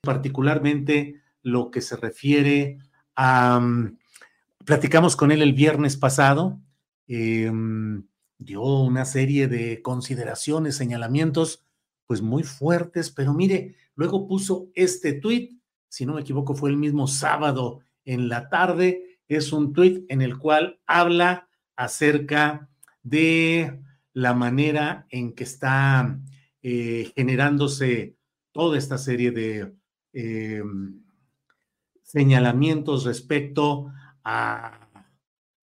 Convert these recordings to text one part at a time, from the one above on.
particularmente lo que se refiere a... mm, platicamos con él el viernes pasado, eh, dio una serie de consideraciones, señalamientos, pues muy fuertes, pero mire, luego puso este tuit, si no me equivoco fue el mismo sábado en la tarde, es un tuit en el cual habla acerca de la manera en que está eh, generándose toda esta serie de eh, señalamientos respecto a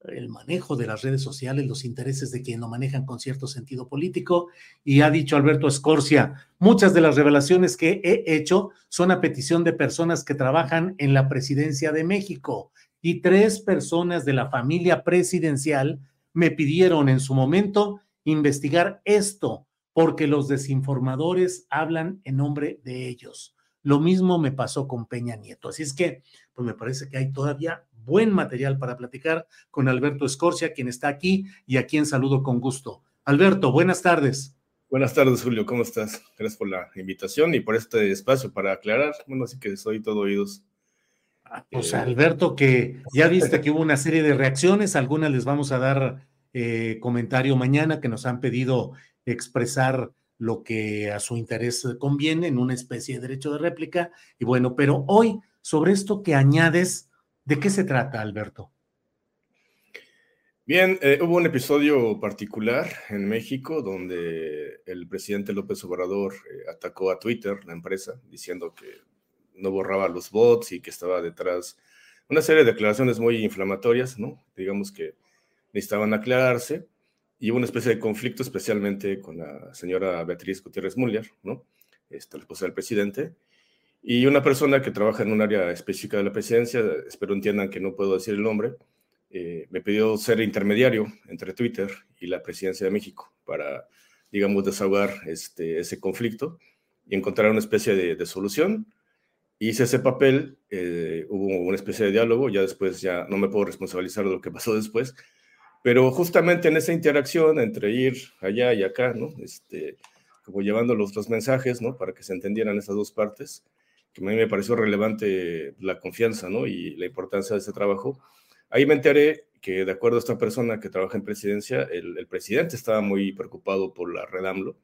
el manejo de las redes sociales, los intereses de quien lo manejan con cierto sentido político. Y ha dicho Alberto Escorcia, muchas de las revelaciones que he hecho son a petición de personas que trabajan en la presidencia de México. Y tres personas de la familia presidencial me pidieron en su momento investigar esto, porque los desinformadores hablan en nombre de ellos. Lo mismo me pasó con Peña Nieto. Así es que, pues me parece que hay todavía buen material para platicar con Alberto Escorcia, quien está aquí y a quien saludo con gusto. Alberto, buenas tardes. Buenas tardes, Julio. ¿Cómo estás? Gracias por la invitación y por este espacio para aclarar. Bueno, así que soy todo oídos. Pues Eh, Alberto, que ya viste que hubo una serie de reacciones, algunas les vamos a dar eh, comentario mañana que nos han pedido expresar lo que a su interés conviene en una especie de derecho de réplica. Y bueno, pero hoy, sobre esto que añades, ¿de qué se trata, Alberto? Bien, eh, hubo un episodio particular en México donde el presidente López Obrador eh, atacó a Twitter, la empresa, diciendo que no borraba los bots y que estaba detrás una serie de declaraciones muy inflamatorias, ¿no? Digamos que necesitaban aclararse y hubo una especie de conflicto, especialmente con la señora Beatriz Gutiérrez Müller, ¿no? Esta, la esposa del presidente, y una persona que trabaja en un área específica de la presidencia, espero entiendan que no puedo decir el nombre, eh, me pidió ser intermediario entre Twitter y la presidencia de México para, digamos, desahogar este, ese conflicto y encontrar una especie de, de solución. Hice ese papel, eh, hubo una especie de diálogo, ya después ya no me puedo responsabilizar de lo que pasó después, pero justamente en esa interacción entre ir allá y acá, ¿no? Este, como llevando los dos mensajes, ¿no? Para que se entendieran esas dos partes, que a mí me pareció relevante la confianza, ¿no? Y la importancia de ese trabajo. Ahí me enteré que de acuerdo a esta persona que trabaja en presidencia, el, presidente estaba muy preocupado por la red AMLO,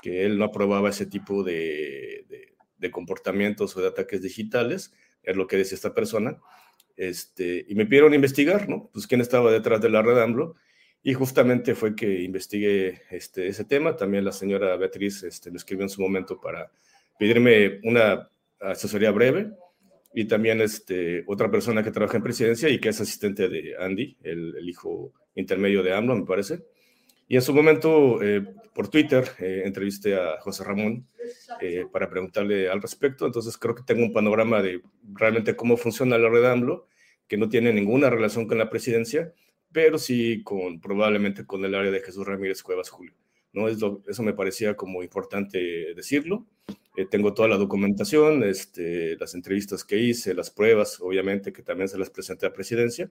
que él no aprobaba ese tipo de, de, comportamientos o de ataques digitales, es lo que decía esta persona, este, y me pidieron investigar, ¿no? Pues quién estaba detrás de la red AMLO, y justamente fue que investigué este, ese tema. También la señora Beatriz este, me escribió en su momento para pedirme una asesoría breve. Y también este, otra persona que trabaja en presidencia y que es asistente de Andy, el, hijo intermedio de AMLO, me parece. Y en su momento, eh, por Twitter, eh, entrevisté a José Ramón eh, para preguntarle al respecto. Entonces creo que tengo un panorama de realmente cómo funciona la red AMLO, que no tiene ninguna relación con la presidencia pero sí con probablemente con el área de Jesús Ramírez Cuevas Julio. ¿no? Es eso me parecía como importante decirlo. Eh, tengo toda la documentación, este, las entrevistas que hice, las pruebas, obviamente, que también se las presenté a presidencia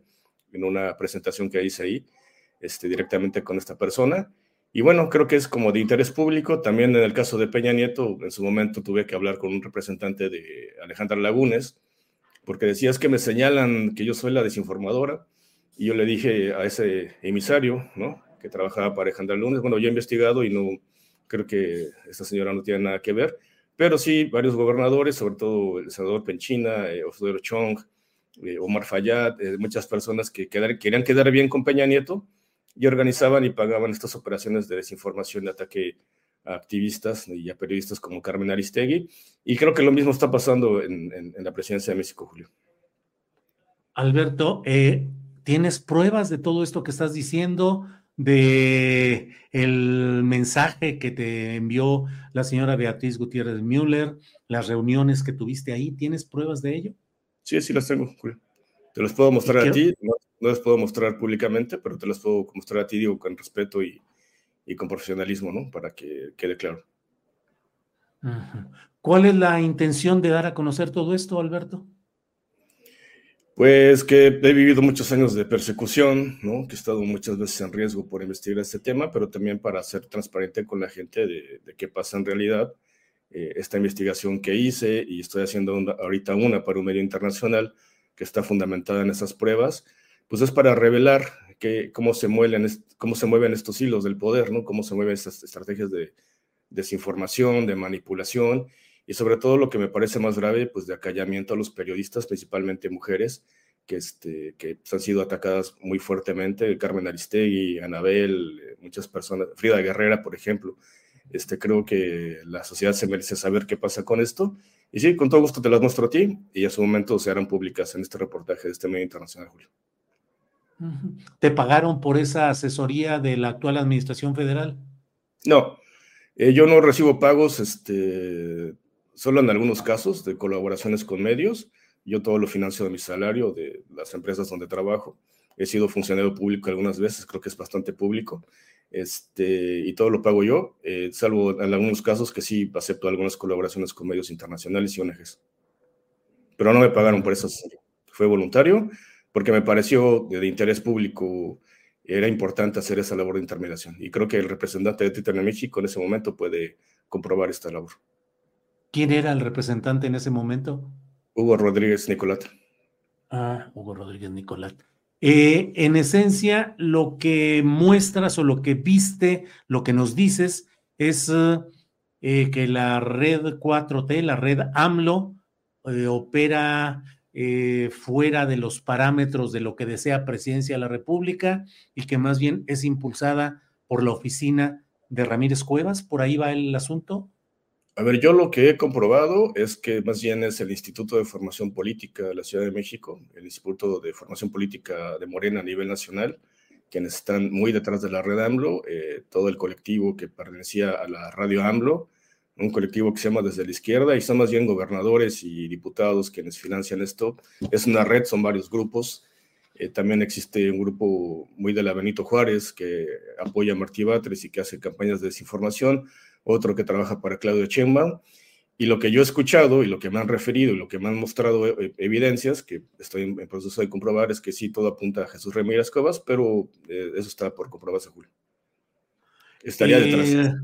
en una presentación que hice ahí este, directamente con esta persona. Y bueno, creo que es como de interés público. También en el caso de Peña Nieto, en su momento tuve que hablar con un representante de Alejandra Lagunes, porque decías que me señalan que yo soy la desinformadora. Y yo le dije a ese emisario, ¿no? Que trabajaba para Alejandra Lunes, bueno, yo he investigado y no creo que esta señora no tiene nada que ver, pero sí varios gobernadores, sobre todo el senador Penchina, eh, Chong, eh, Omar Fayad, eh, muchas personas que querían quedar bien con Peña Nieto y organizaban y pagaban estas operaciones de desinformación, de ataque a activistas y a periodistas como Carmen Aristegui. Y creo que lo mismo está pasando en, en la presidencia de México, Julio. Alberto, eh, ¿Tienes pruebas de todo esto que estás diciendo? de el mensaje que te envió la señora Beatriz Gutiérrez Müller, las reuniones que tuviste ahí, ¿tienes pruebas de ello? Sí, sí las tengo, Julio. Te las puedo mostrar a ti, no, las puedo mostrar públicamente, pero te las puedo mostrar a ti, digo, con respeto y, y con profesionalismo, ¿no? Para que quede claro. ¿Cuál es la intención de dar a conocer todo esto, Alberto? Pues que he vivido muchos años de persecución, ¿no? que he estado muchas veces en riesgo por investigar este tema, pero también para ser transparente con la gente de, qué pasa en realidad. Eh, esta investigación que hice y estoy haciendo ahorita una para un medio internacional que está fundamentada en esas pruebas, pues es para revelar que, cómo, se mueven, cómo se mueven estos hilos del poder, ¿no? cómo se mueven estas estrategias de desinformación, de manipulación y sobre todo lo que me parece más grave, pues de acallamiento a los periodistas, principalmente mujeres, que, este, que han sido atacadas muy fuertemente, Carmen Aristegui, Anabel, eh, muchas personas, Frida Guerrera, por ejemplo. Este, creo que la sociedad se merece saber qué pasa con esto. Y sí, con todo gusto te las muestro a ti y a su momento se harán públicas en este reportaje de este medio internacional, Julio. ¿Te pagaron por esa asesoría de la actual administración federal? No, eh, yo no recibo pagos, este, solo en algunos casos de colaboraciones con medios. Yo todo lo financio de mi salario, de las empresas donde trabajo. He sido funcionario público algunas veces, creo que es bastante público. Este, y todo lo pago yo, eh, salvo en algunos casos que sí acepto algunas colaboraciones con medios internacionales y ONGs. Pero no me pagaron por eso. Fue voluntario, porque me pareció de, interés público, era importante hacer esa labor de intermediación. Y creo que el representante de Twitter en México en ese momento puede comprobar esta labor. ¿Quién era el representante en ese momento? Hugo Rodríguez Nicolat. Ah, Hugo Rodríguez Nicolat. Eh, en esencia, lo que muestras o lo que viste, lo que nos dices, es eh, que la red 4T, la red AMLO, eh, opera fuera de los parámetros de lo que desea Presidencia de la República y que más bien es impulsada por la oficina de Ramírez Cuevas. ¿Por ahí va el asunto? A ver, yo lo que he comprobado es que más bien es el Instituto de Formación Política de la Ciudad de México, el Instituto de Formación Política de Morena a nivel nacional, quienes están muy detrás de la red AMLO, eh, todo el colectivo que pertenecía a la radio AMLO, un colectivo que se llama Desde la Izquierda, y son más bien gobernadores y diputados quienes financian esto. Es una red, son varios grupos. Eh, también existe un grupo muy de la Benito Juárez que apoya a Martí Batres y que hace campañas de desinformación otro que trabaja para Claudio Chemba. Y lo que yo he escuchado y lo que me han referido y lo que me han mostrado eh, evidencias, que estoy en proceso de comprobar, es que sí, todo apunta a Jesús Ramírez Cuevas, pero eh, eso está por comprobarse, Julio. Estaría detrás.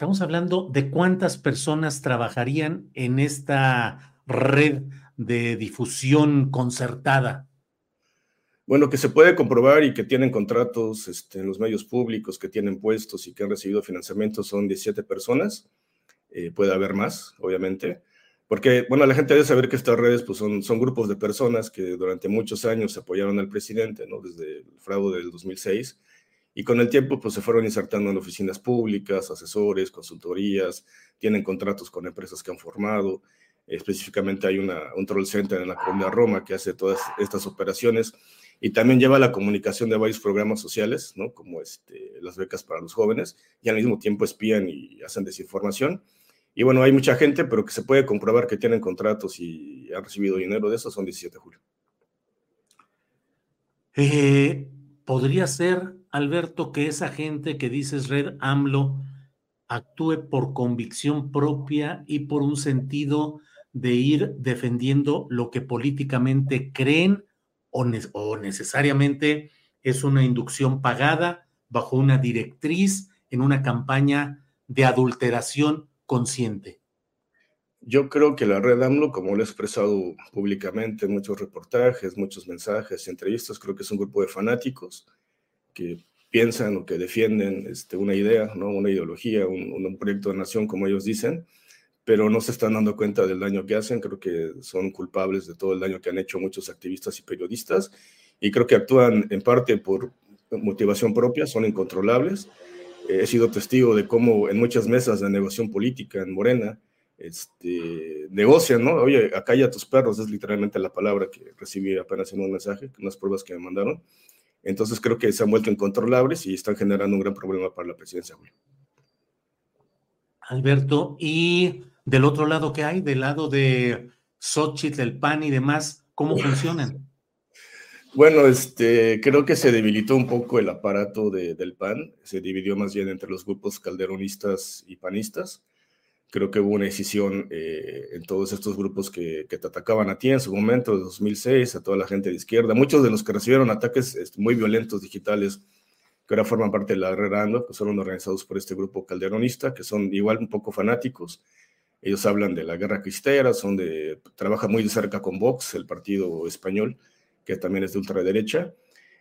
Estamos hablando de cuántas personas trabajarían en esta red de difusión concertada. Bueno, que se puede comprobar y que tienen contratos este, en los medios públicos, que tienen puestos y que han recibido financiamiento son 17 personas. Eh, puede haber más, obviamente. Porque, bueno, la gente debe saber que estas redes pues, son, son grupos de personas que durante muchos años apoyaron al presidente, ¿no? Desde el fraude del 2006. Y con el tiempo, pues se fueron insertando en oficinas públicas, asesores, consultorías, tienen contratos con empresas que han formado. Específicamente hay una, un troll center en la Colonia Roma que hace todas estas operaciones y también lleva la comunicación de varios programas sociales, ¿no? como este, las becas para los jóvenes, y al mismo tiempo espían y hacen desinformación. Y bueno, hay mucha gente, pero que se puede comprobar que tienen contratos y han recibido dinero de eso, son 17 de julio. Eh, ¿Podría ser, Alberto, que esa gente que dices Red AMLO actúe por convicción propia y por un sentido de ir defendiendo lo que políticamente creen o, necesariamente es una inducción pagada bajo una directriz en una campaña de adulteración consciente? Yo creo que la red AMLO, como lo he expresado públicamente en muchos reportajes, muchos mensajes, entrevistas, creo que es un grupo de fanáticos que piensan o que defienden este, una idea, ¿no? una ideología, un, un, proyecto de nación, como ellos dicen, pero no se están dando cuenta del daño que hacen. Creo que son culpables de todo el daño que han hecho muchos activistas y periodistas y creo que actúan en parte por motivación propia, son incontrolables. he sido testigo de cómo en muchas mesas de negociación política en Morena este, negocian, ¿no? Oye, acá ya tus perros, es literalmente la palabra que recibí apenas en un mensaje, unas pruebas que me mandaron. Entonces creo que se han vuelto incontrolables y están generando un gran problema para la presidencia. Alberto, y del otro lado, ¿qué hay? Del lado de Xochitl, el PAN y demás, ¿cómo funcionan? Bueno, este, creo que se debilitó un poco el aparato del PAN, se dividió más bien entre los grupos calderonistas y panistas. Creo que hubo una decisión eh, en todos estos grupos que, te atacaban a ti en su momento, de 2006, a toda la gente de izquierda. Muchos de los que recibieron ataques este, muy violentos digitales, que ahora forman parte de la Herrera que son organizados por este grupo calderonista, que son igual un poco fanáticos, ellos hablan de la guerra cristera, son de, trabajan muy de cerca con Vox, el partido español, que también es de ultraderecha.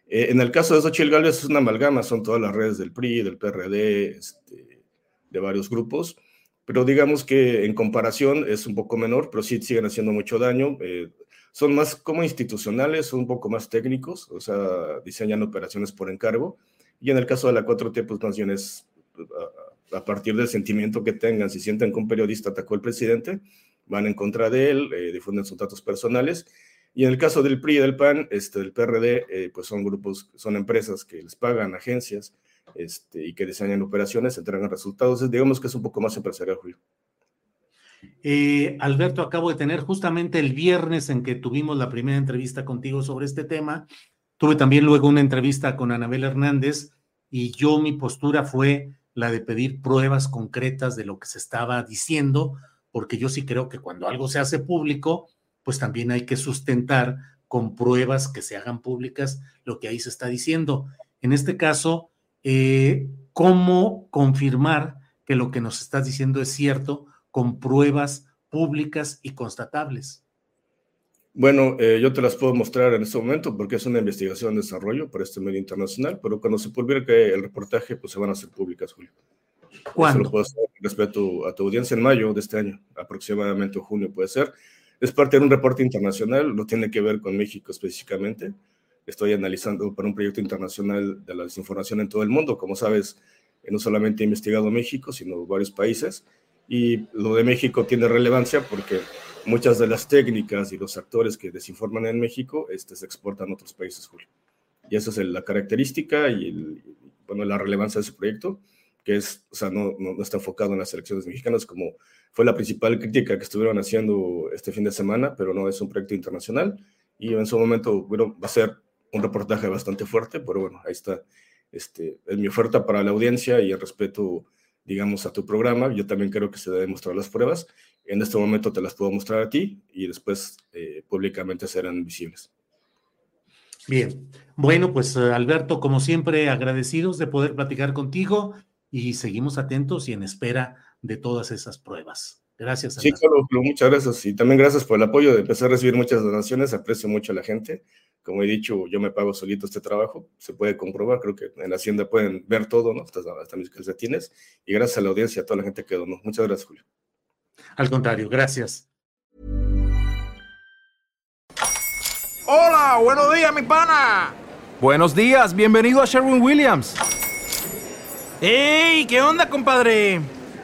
Eh, en el caso de Xochitl Gálvez es una amalgama, son todas las redes del PRI, del PRD, este, de varios grupos, pero digamos que en comparación es un poco menor, pero sí siguen haciendo mucho daño. Eh, son más como institucionales, son un poco más técnicos, o sea, diseñan operaciones por encargo. Y en el caso de la 4T, pues más bien es a partir del sentimiento que tengan, si sienten que un periodista atacó al presidente, van en contra de él, eh, difunden sus datos personales. Y en el caso del PRI y del PAN, este, del PRD, eh, pues son grupos, son empresas que les pagan agencias este, y que diseñan operaciones, entregan resultados. digamos que es un poco más empresarial, Julio. Eh, Alberto, acabo de tener justamente el viernes en que tuvimos la primera entrevista contigo sobre este tema. Tuve también luego una entrevista con Anabel Hernández y yo mi postura fue la de pedir pruebas concretas de lo que se estaba diciendo, porque yo sí creo que cuando algo se hace público, pues también hay que sustentar con pruebas que se hagan públicas lo que ahí se está diciendo. En este caso, eh, ¿cómo confirmar que lo que nos estás diciendo es cierto con pruebas públicas y constatables? Bueno, eh, yo te las puedo mostrar en este momento porque es una investigación de desarrollo para este medio internacional, pero cuando se publique el reportaje, pues se van a hacer públicas, Julio. ¿Cuándo? Eso lo puedo hacer respecto a tu audiencia en mayo de este año, aproximadamente junio puede ser. Es parte de un reporte internacional, no tiene que ver con México específicamente. Estoy analizando para un proyecto internacional de la desinformación en todo el mundo. Como sabes, no solamente he investigado México, sino varios países. Y lo de México tiene relevancia porque muchas de las técnicas y los actores que desinforman en México este, se exportan a otros países, Julio. Y esa es la característica y bueno, la relevancia de ese proyecto, que es, o sea, no, no, está enfocado en las elecciones mexicanas como fue la principal crítica que estuvieron haciendo este fin de semana, pero no es un proyecto internacional y en su momento, bueno, va a ser un reportaje bastante fuerte, pero bueno, ahí está, este, es mi oferta para la audiencia y el respeto, digamos, a tu programa. Yo también creo que se deben mostrar las pruebas en este momento te las puedo mostrar a ti y después eh, públicamente serán visibles. Bien, bueno, pues eh, Alberto, como siempre, agradecidos de poder platicar contigo y seguimos atentos y en espera de todas esas pruebas. Gracias. Sí, claro, muchas gracias. Y también gracias por el apoyo de empezar a recibir muchas donaciones. Aprecio mucho a la gente. Como he dicho, yo me pago solito este trabajo, se puede comprobar, creo que en la Hacienda pueden ver todo, ¿no? Hasta, hasta mis calcetines, y gracias a la audiencia, a toda la gente que donó. Muchas gracias, Julio. Al contrario, gracias. Hola, buenos días, mi pana. Buenos días, bienvenido a Sherwin Williams. ¡Ey! ¿Qué onda, compadre?